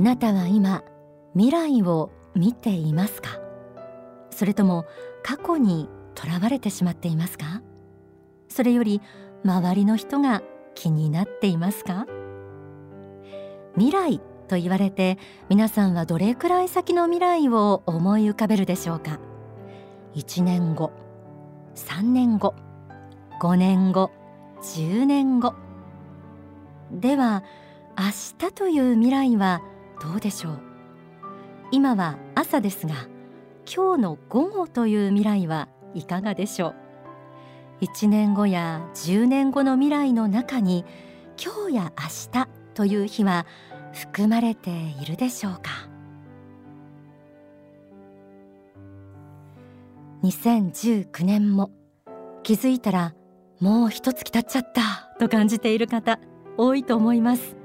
あなたは今未来を見ていますか？それとも過去にとらわれてしまっていますか？それより周りの人が気になっていますか？未来と言われて皆さんはどれくらい先の未来を思い浮かべるでしょうか？1年後3年後5年後10年後。では明日という未来はどうでしょう？今は朝ですが今日の午後という未来はいかがでしょう？1年後や10年後の未来の中に今日や明日という日は含まれているでしょうか？2019年も気づいたらもう一月経っちゃったと感じている方多いと思います。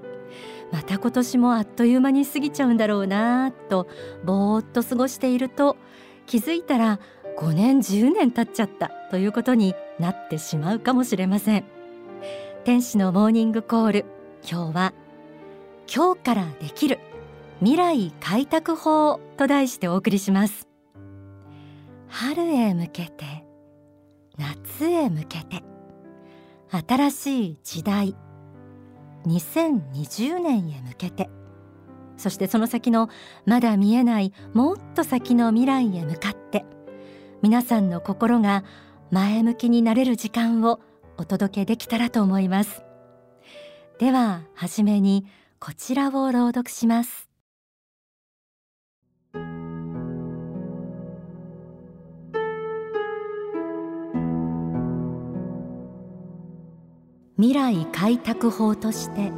また今年もあっという間に過ぎちゃうんだろうなとぼーっと過ごしていると気づいたら5年10年経っちゃったということになってしまうかもしれません。天使のモーニングコール。今日は今日からできる。未来開拓法と題してお送りします。春へ向けて夏へ向けて新しい時代2020年へ向けて。そしてその先のまだ見えないもっと先の未来へ向かって皆さんの心が前向きになれる時間をお届けできたらと思います。では初めにこちらを朗読します。未来開拓法として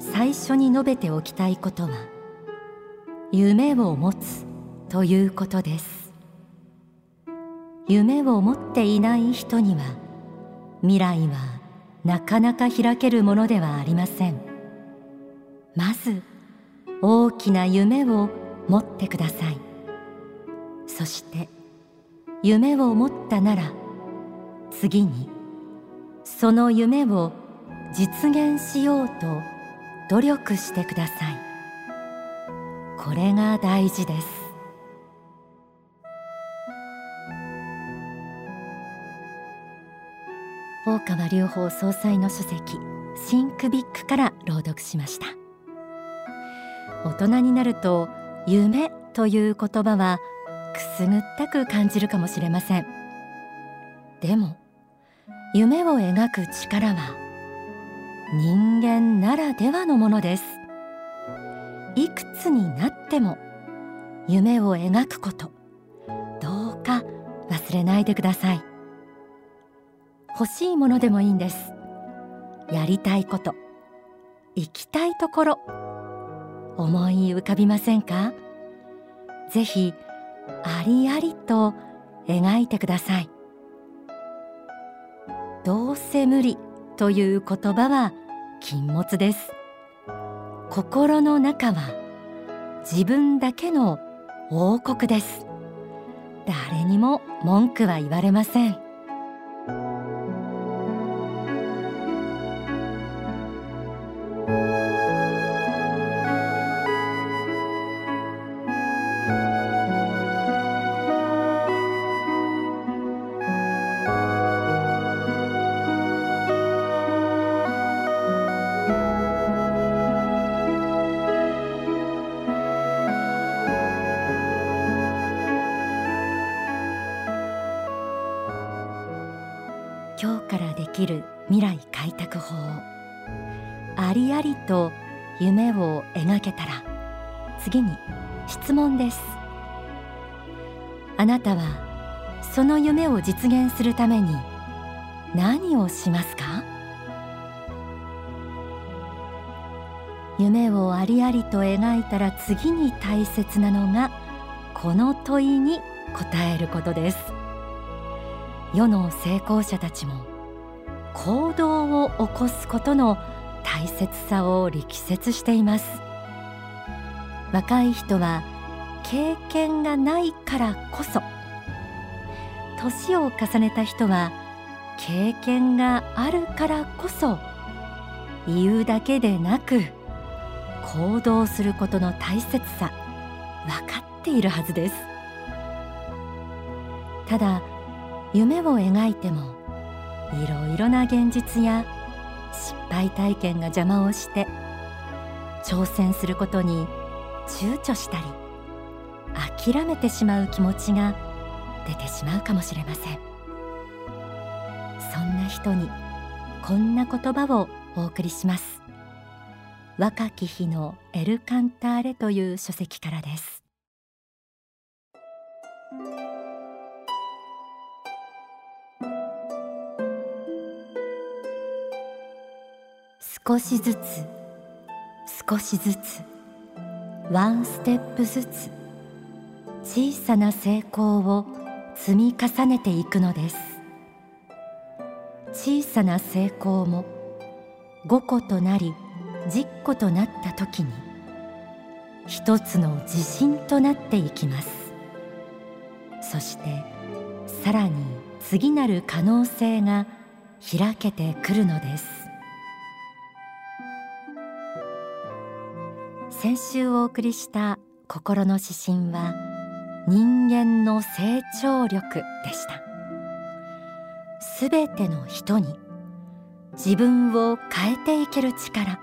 最初に述べておきたいことは夢を持つということです。夢を持っていない人には未来はなかなか開けるものではありません。まず大きな夢を持ってください。そして夢を持ったなら次にその夢を実現しようと努力してください。これが大事です。大川隆法総裁の書籍シンクビックから朗読しました。大人になると夢という言葉はくすぐったく感じるかもしれません。でも夢を描く力は人間ならではのものです。いくつになっても夢を描くことどうか忘れないでください。欲しいものでもいいんです。やりたいこと行きたいところ思い浮かびませんか？ぜひありありと描いてください。どうせ無理という言葉は禁物です。心の中は自分だけの王国です。誰にも文句は言われません。からできる未来開拓法。ありありと夢を描けたら次に質問です。あなたはその夢を実現するために何をしますか？夢をありありと描いたら次に大切なのがこの問いに答えることです。世の成功者たちも行動を起こすことの大切さを力説しています。若い人は経験がないからこそ年を重ねた人は経験があるからこそ言うだけでなく行動することの大切さ分かっているはずです。ただ夢を描いてもいろいろな現実や失敗体験が邪魔をして挑戦することに躊躇したり諦めてしまう気持ちが出てしまうかもしれません。そんな人にこんな言葉をお送りします。若き日のエルカンターレという書籍からです。少しずつ少しずつワンステップずつ小さな成功を積み重ねていくのです。小さな成功も5個となり10個となった時に一つの自信となっていきます。そしてさらに次なる可能性が開けてくるのです。先週お送りした心の指針は人間の成長力でした。すべての人に自分を変えていける力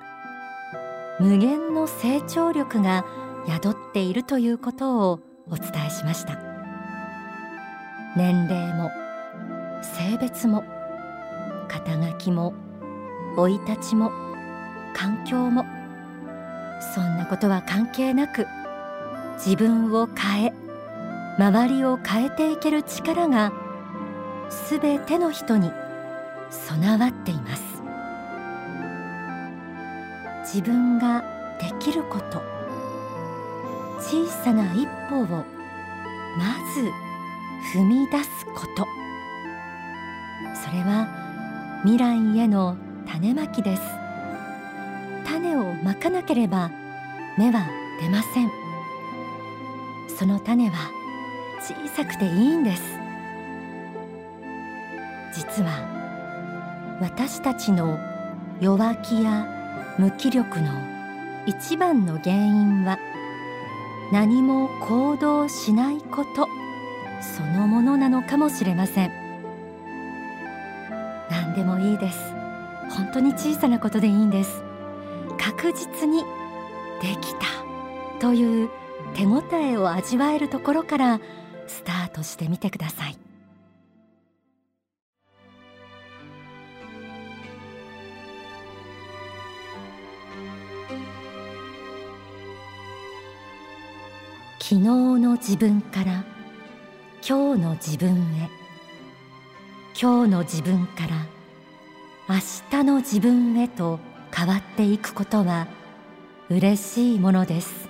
無限の成長力が宿っているということをお伝えしました。年齢も性別も肩書きも生い立ちも環境もそんなことは関係なく自分を変え周りを変えていける力がすべての人に備わっています。自分ができること小さな一歩をまず踏み出すこと。それは未来への種まきです。種をまかなければ芽は出ません。その種は小さくていいんです。実は私たちの弱気や無気力の一番の原因は何も行動しないことそのものなのかもしれません。何でもいいです。本当に小さなことでいいんです。確実にできたという手応えを味わえるところからスタートしてみてください。昨日の自分から今日の自分へ。今日の自分から明日の自分へと変わっていくことは嬉しいものです。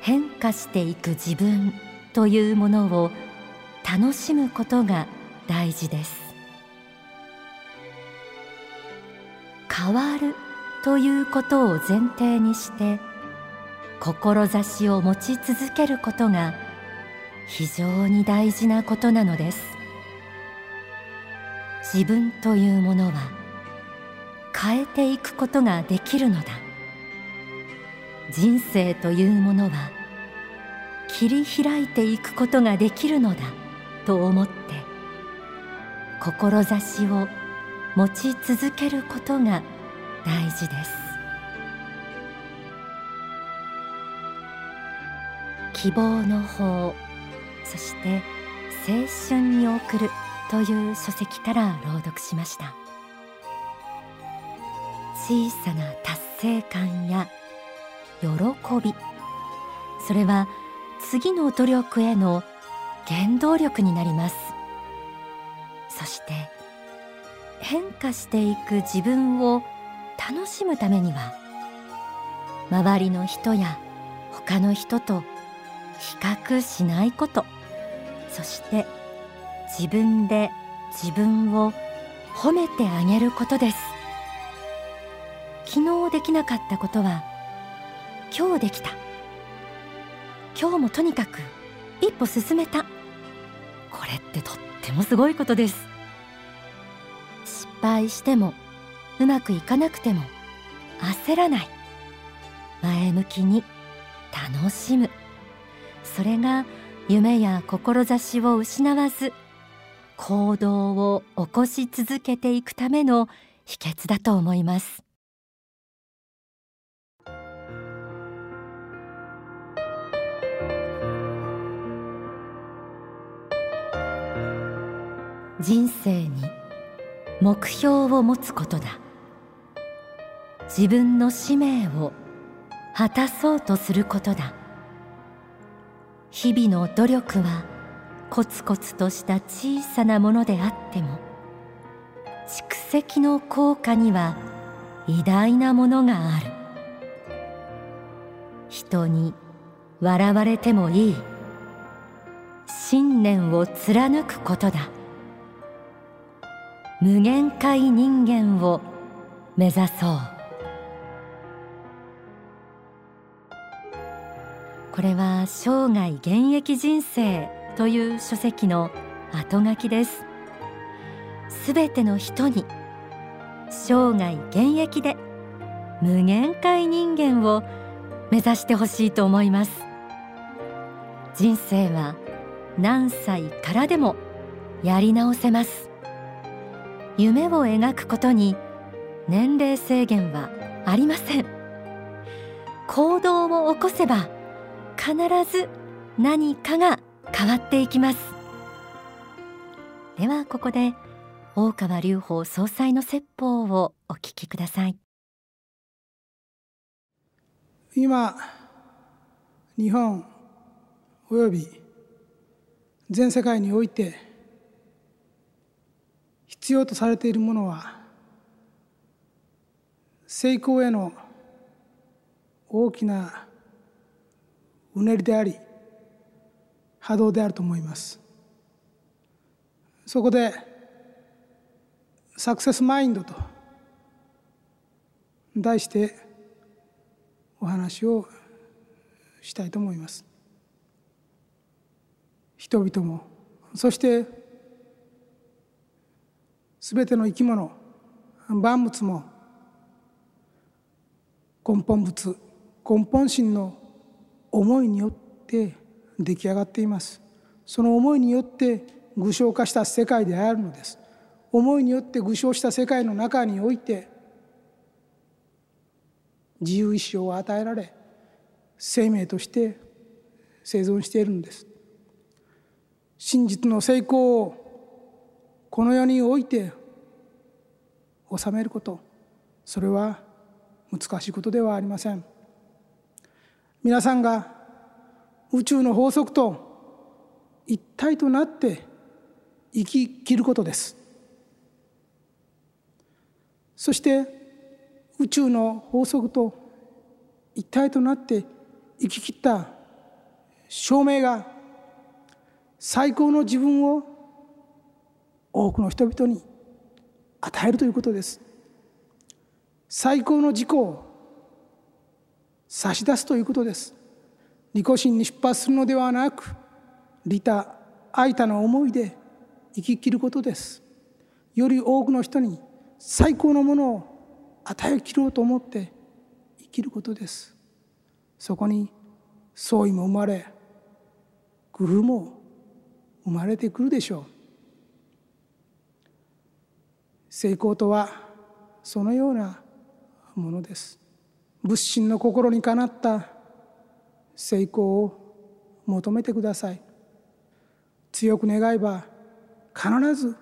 変化していく自分というものを楽しむことが大事です。変わるということを前提にして志を持ち続けることが非常に大事なことなのです。自分というものは変えていくことができるのだ。人生というものは切り開いていくことができるのだと思って志を持ち続けることが大事です。希望の法そして青春に送るという書籍から朗読しました。小さな達成感や喜び。それは次の努力への原動力になります。そして変化していく自分を楽しむためには周りの人や他の人と比較しないこと。そして自分で自分を褒めてあげることです。昨日できなかったことは今日できた。今日もとにかく一歩進めた。これってとってもすごいことです。失敗してもうまくいかなくても焦らない。前向きに楽しむ。それが夢や志を失わず行動を起こし続けていくための秘訣だと思います。人生に目標を持つことだ。自分の使命を果たそうとすることだ。日々の努力はコツコツとした小さなものであっても蓄積の効果には偉大なものがある。人に笑われてもいい。信念を貫くことだ。無限界人間を目指そう。これは生涯現役人生という書籍の後書きです。すべての人に生涯現役で無限界人間を目指してほしいと思います。人生は何歳からでもやり直せます。夢を描くことに年齢制限はありません。行動を起こせば必ず何かが変わっていきます。ではここで大川隆法総裁の説法をお聞きください。今日本および全世界において必要とされているものは成功への大きなうねりであり波動であると思います。そこでサクセスマインドと題してお話をしたいと思います。人々もそしてすべての生き物万物も根本物根本心の思いによって出来上がっています。その思いによって具象化した世界であるのです。思いによって具象した世界の中において自由意志を与えられ生命として生存しているのです。真実の成功をこの世において収めることそれは難しいことではありません。皆さんが宇宙の法則と一体となって生き切ることです。そして宇宙の法則と一体となって生き切った証明が最高の自分を多くの人々に与えるということです。最高の自己を差し出すということです。利己心に出発するのではなく利他愛他の思いで生き切ることです。より多くの人に最高のものを与えきろうと思って生きることです。そこに創意も生まれ工夫も生まれてくるでしょう。成功とはそのようなものです。仏心の心にかなった成功を求めてください。強く願えば必ず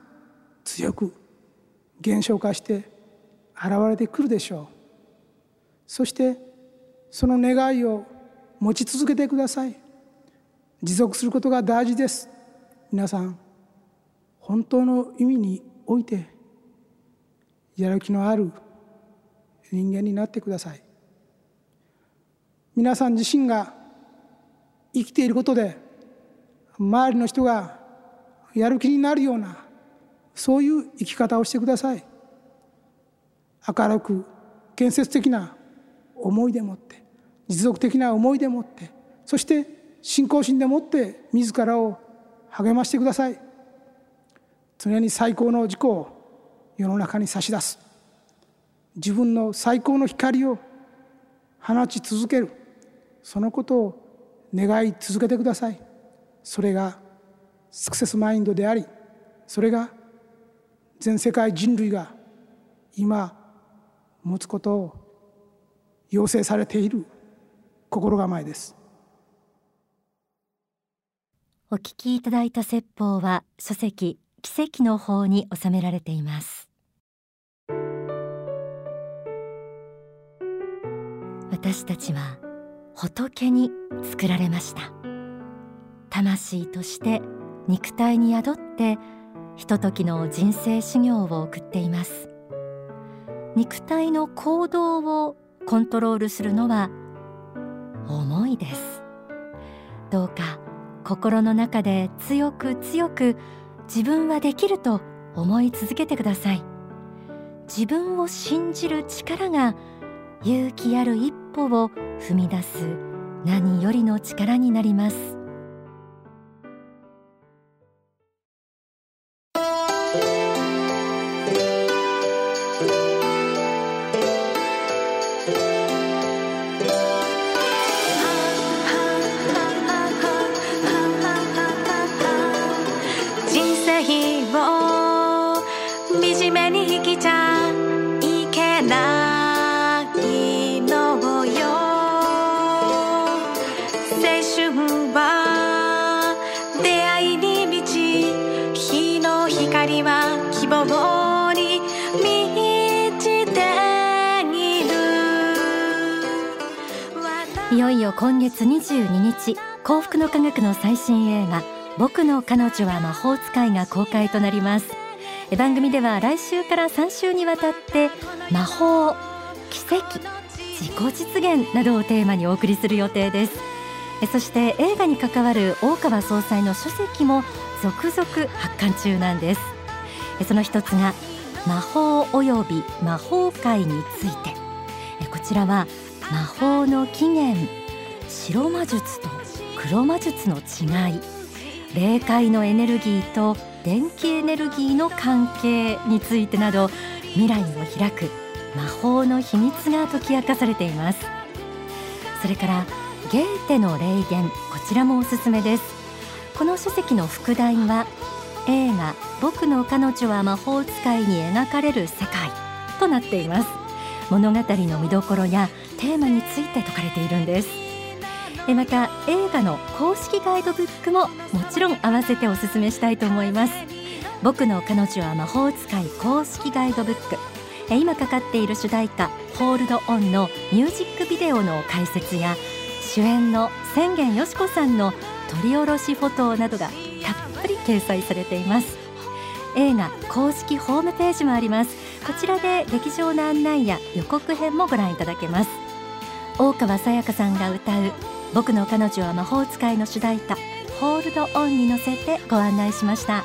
強く現象化して現れてくるでしょう。そしてその願いを持ち続けてください。持続することが大事です。皆さん本当の意味においてやる気のある人間になってください。皆さん自身が生きていることで周りの人がやる気になるようなそういう生き方をしてください。明るく建設的な思いでもって持続的な思いでもってそして信仰心でもって自らを励ましてください。常に最高の自己を世の中に差し出す。自分の最高の光を放ち続ける。そのことを願い続けてください。それがサクセスマインドでありそれが全世界人類が今持つことを要請されている心構えです。お聞きいただいた説法は書籍奇跡の法に収められています。私たちは仏に作られました。魂として肉体に宿ってひとときの人生修行を送っています。肉体の行動をコントロールするのは思いです。どうか心の中で強く強く自分はできると思い続けてください。自分を信じる力が勇気ある一歩を踏み出す何よりの力になります。よいよ今月22日幸福の科学の最新映画僕の彼女は魔法使いが公開となります。番組では来週から3週にわたって魔法奇跡自己実現などをテーマにお送りする予定です。そして映画に関わる大川総裁の書籍も続々発刊中なんです。その一つが魔法及び魔法界について。こちらは魔法の起源白魔術と黒魔術の違い霊界のエネルギーと電気エネルギーの関係についてなど未来を開く魔法の秘密が解き明かされています。それからゲーテの霊言こちらもおすすめです。この書籍の副題は映画僕の彼女は魔法使いに描かれる世界となっています。物語の見どころやテーマについて説かれているんです。また映画の公式ガイドブックももちろん合わせておすすめしたいと思います。僕の彼女は魔法使い公式ガイドブック。今かかっている主題歌ホールドオンのミュージックビデオの解説や主演の千元よし子さんの撮り下ろしフォトなどがたっぷり掲載されています。映画公式ホームページもあります。こちらで劇場の案内や予告編もご覧いただけます。大川さやかさんが歌う僕の彼女は魔法使いの主題歌ホールドオンに乗せてご案内しました。